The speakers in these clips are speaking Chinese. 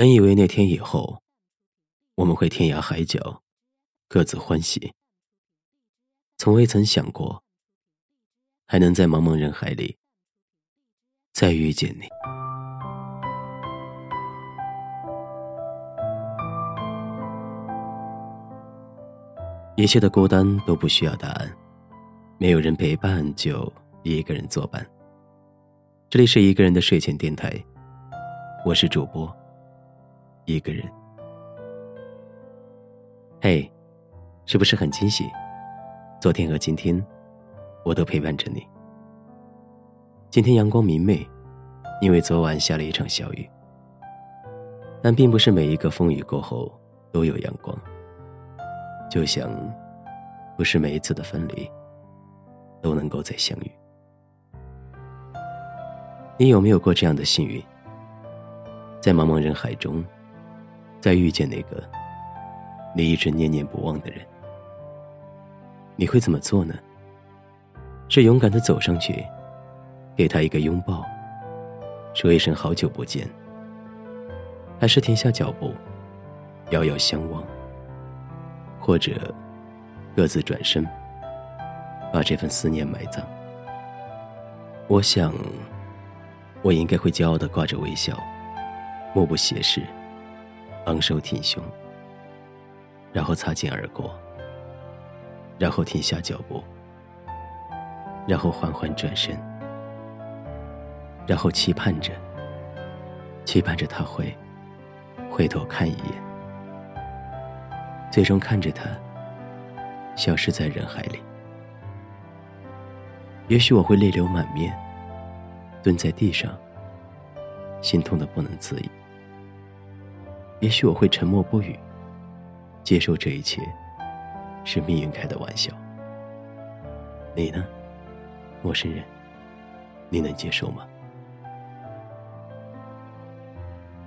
本以为那天以后，我们会天涯海角，各自欢喜。从未曾想过，还能在茫茫人海里再遇见你。一切的孤单都不需要答案，没有人陪伴就一个人作伴。这里是一个人的睡前电台，我是主播。一个人，嘿，是不是很惊喜？昨天和今天，我都陪伴着你。今天阳光明媚，因为昨晚下了一场小雨。但并不是每一个风雨过后都有阳光，就像不是每一次的分离都能够再相遇。你有没有过这样的幸运？在茫茫人海中。再遇见那个你一直念念不忘的人，你会怎么做呢？是勇敢的走上去，给他一个拥抱，说一声好久不见，还是停下脚步，遥遥相望，或者各自转身，把这份思念埋葬？我想，我应该会骄傲的挂着微笑，目不斜视。昂首挺胸，然后擦肩而过，然后停下脚步，然后缓缓转身，然后期盼着，期盼着他会回头看一眼，最终看着他消失在人海里。也许我会泪流满面，蹲在地上，心痛的不能自已。也许我会沉默不语，接受这一切是命运开的玩笑。你呢，陌生人？你能接受吗？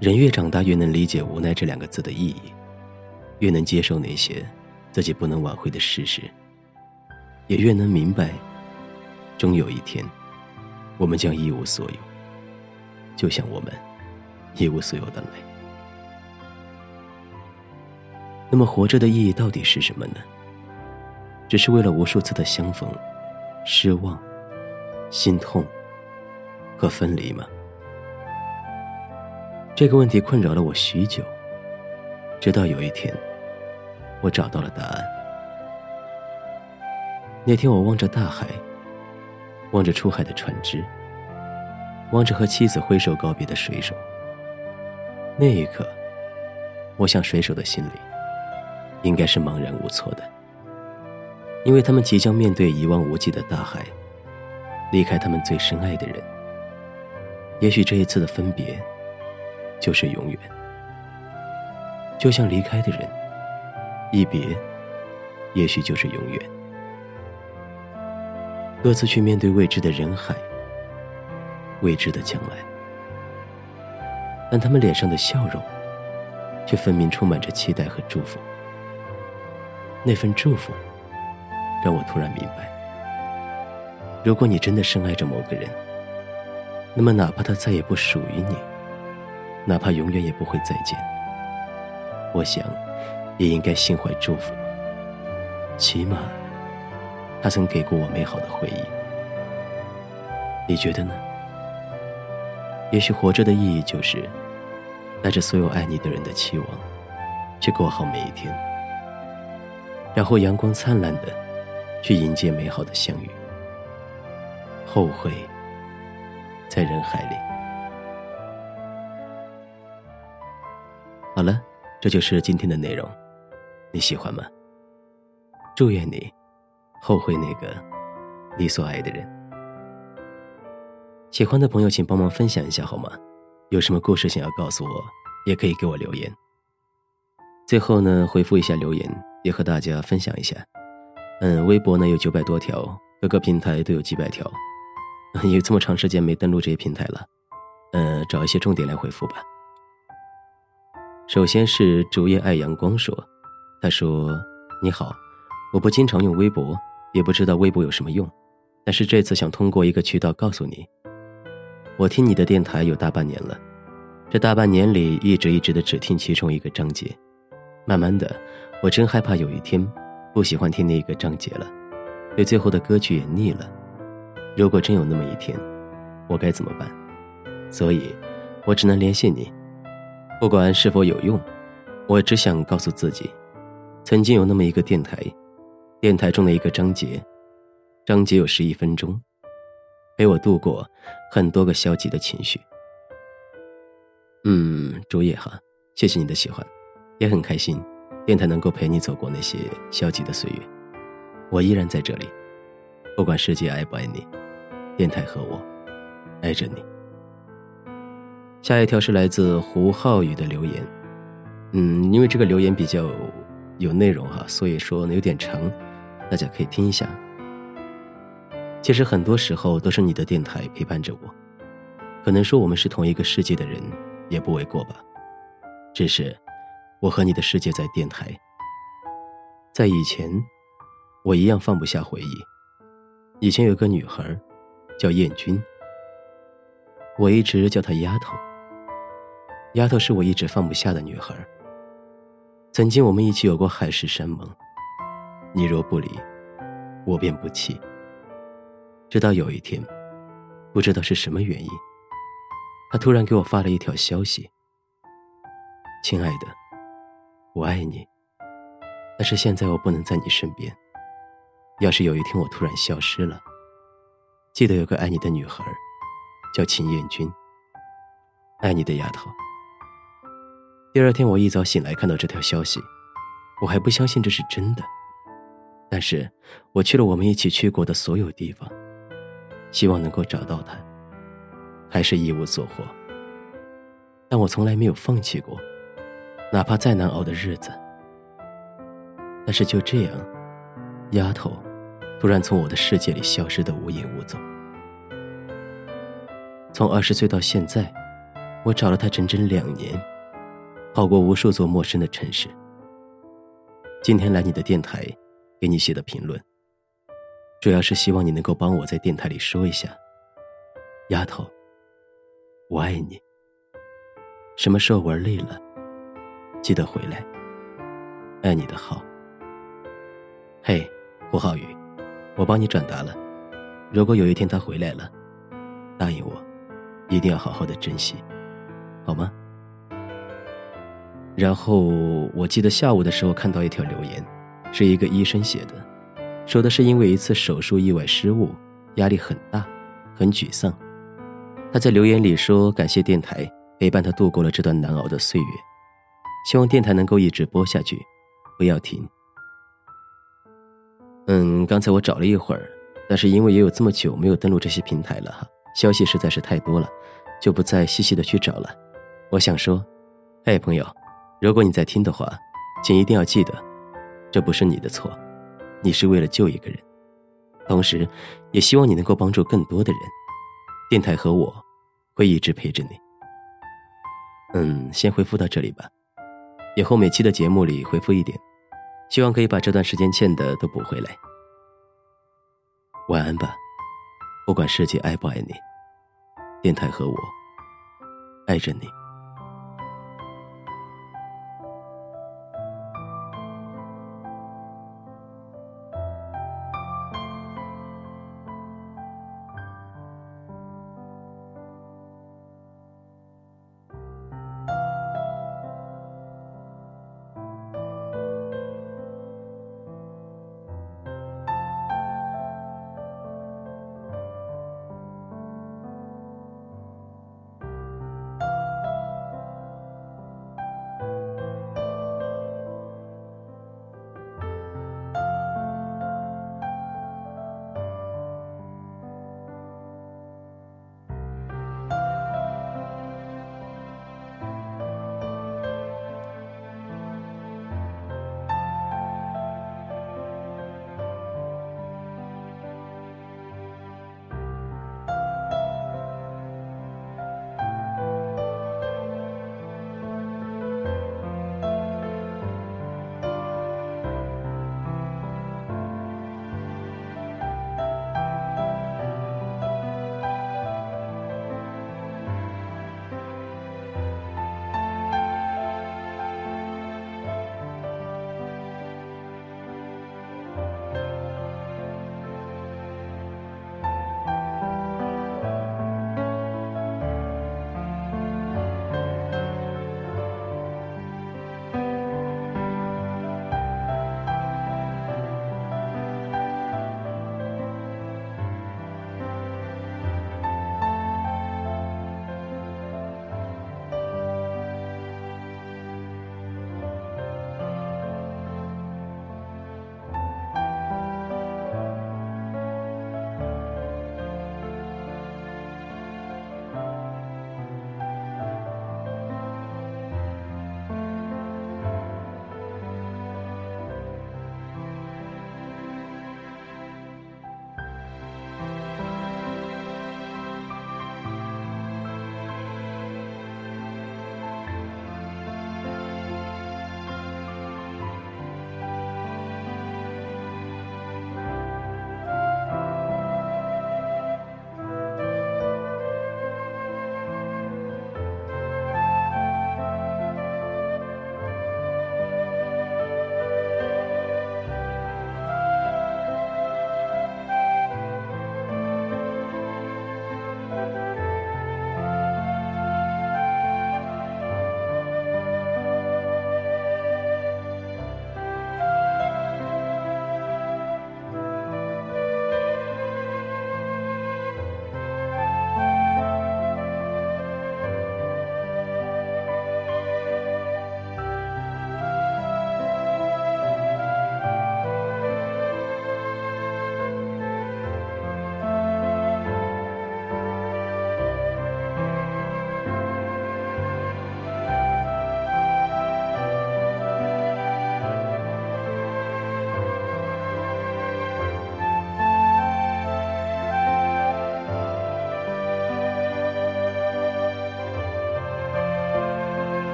人越长大，越能理解“无奈”这两个字的意义，越能接受那些自己不能挽回的事实，也越能明白，终有一天，我们将一无所有，就像我们一无所有的泪。那么活着的意义到底是什么呢？只是为了无数次的相逢、失望、心痛和分离吗？这个问题困扰了我许久，直到有一天，我找到了答案。那天我望着大海，望着出海的船只，望着和妻子挥手告别的水手。那一刻，我想水手的心里。应该是茫然无措的，因为他们即将面对一望无际的大海，离开他们最深爱的人。也许这一次的分别，就是永远。就像离开的人，一别，也许就是永远。各自去面对未知的人海，未知的将来，但他们脸上的笑容，却分明充满着期待和祝福。那份祝福，让我突然明白：如果你真的深爱着某个人，那么哪怕他再也不属于你，哪怕永远也不会再见，我想，也应该心怀祝福。起码，他曾给过我美好的回忆。你觉得呢？也许活着的意义就是，带着所有爱你的人的期望，去过好每一天。然后阳光灿烂的去迎接美好的相遇，后会在人海里。好了，这就是今天的内容，你喜欢吗？祝愿你后悔那个你所爱的人。喜欢的朋友，请帮忙分享一下好吗？有什么故事想要告诉我，也可以给我留言。最后呢，回复一下留言。也和大家分享一下，嗯，微博呢有九百多条，各个平台都有几百条，有这么长时间没登录这些平台了，嗯，找一些重点来回复吧。首先是竹叶爱阳光说，他说：“你好，我不经常用微博，也不知道微博有什么用，但是这次想通过一个渠道告诉你，我听你的电台有大半年了，这大半年里，一直一直的只听其中一个章节，慢慢的，我真害怕有一天，不喜欢听那个章节了，对最后的歌曲也腻了。如果真有那么一天，我该怎么办？所以，我只能联系你，不管是否有用，我只想告诉自己，曾经有那么一个电台，电台中的一个章节，章节有十一分钟，陪我度过很多个消极的情绪。嗯，竹叶哈，谢谢你的喜欢，也很开心，电台能够陪你走过那些消极的岁月。我依然在这里，不管世界爱不爱你，电台和我爱着你。下一条是来自胡浩宇的留言，嗯，因为这个留言比较有内容哈，所以说呢有点长，大家可以听一下。其实很多时候都是你的电台陪伴着我，可能说我们是同一个世界的人。也不为过吧，只是我和你的世界在电台，在以前，我一样放不下回忆。以前有个女孩，叫燕君，我一直叫她丫头。丫头是我一直放不下的女孩。曾经我们一起有过海誓山盟，你若不离，我便不弃。直到有一天，不知道是什么原因。他突然给我发了一条消息：“亲爱的，我爱你，但是现在我不能在你身边。要是有一天我突然消失了，记得有个爱你的女孩，叫秦燕君。爱你的丫头。”第二天我一早醒来看到这条消息，我还不相信这是真的，但是我去了我们一起去过的所有地方，希望能够找到她。还是一无所获，但我从来没有放弃过，哪怕再难熬的日子。但是就这样，丫头突然从我的世界里消失的无影无踪。从二十岁到现在，我找了她整整两年，跑过无数座陌生的城市。今天来你的电台，给你写的评论，主要是希望你能够帮我在电台里说一下，丫头。我爱你。什么时候玩累了，记得回来。爱你的好。嘿，胡浩宇，我帮你转达了。如果有一天他回来了，答应我，一定要好好的珍惜，好吗？然后我记得下午的时候看到一条留言，是一个医生写的，说的是因为一次手术意外失误，压力很大，很沮丧。他在留言里说：“感谢电台陪伴他度过了这段难熬的岁月，希望电台能够一直播下去，不要停。”嗯，刚才我找了一会儿，但是因为也有这么久没有登录这些平台了哈，消息实在是太多了，就不再细细的去找了。我想说，哎，朋友，如果你在听的话，请一定要记得，这不是你的错，你是为了救一个人，同时也希望你能够帮助更多的人。电台和我会一直陪着你。嗯，先回复到这里吧，以后每期的节目里回复一点，希望可以把这段时间欠的都补回来。晚安吧，不管世界爱不爱你，电台和我爱着你。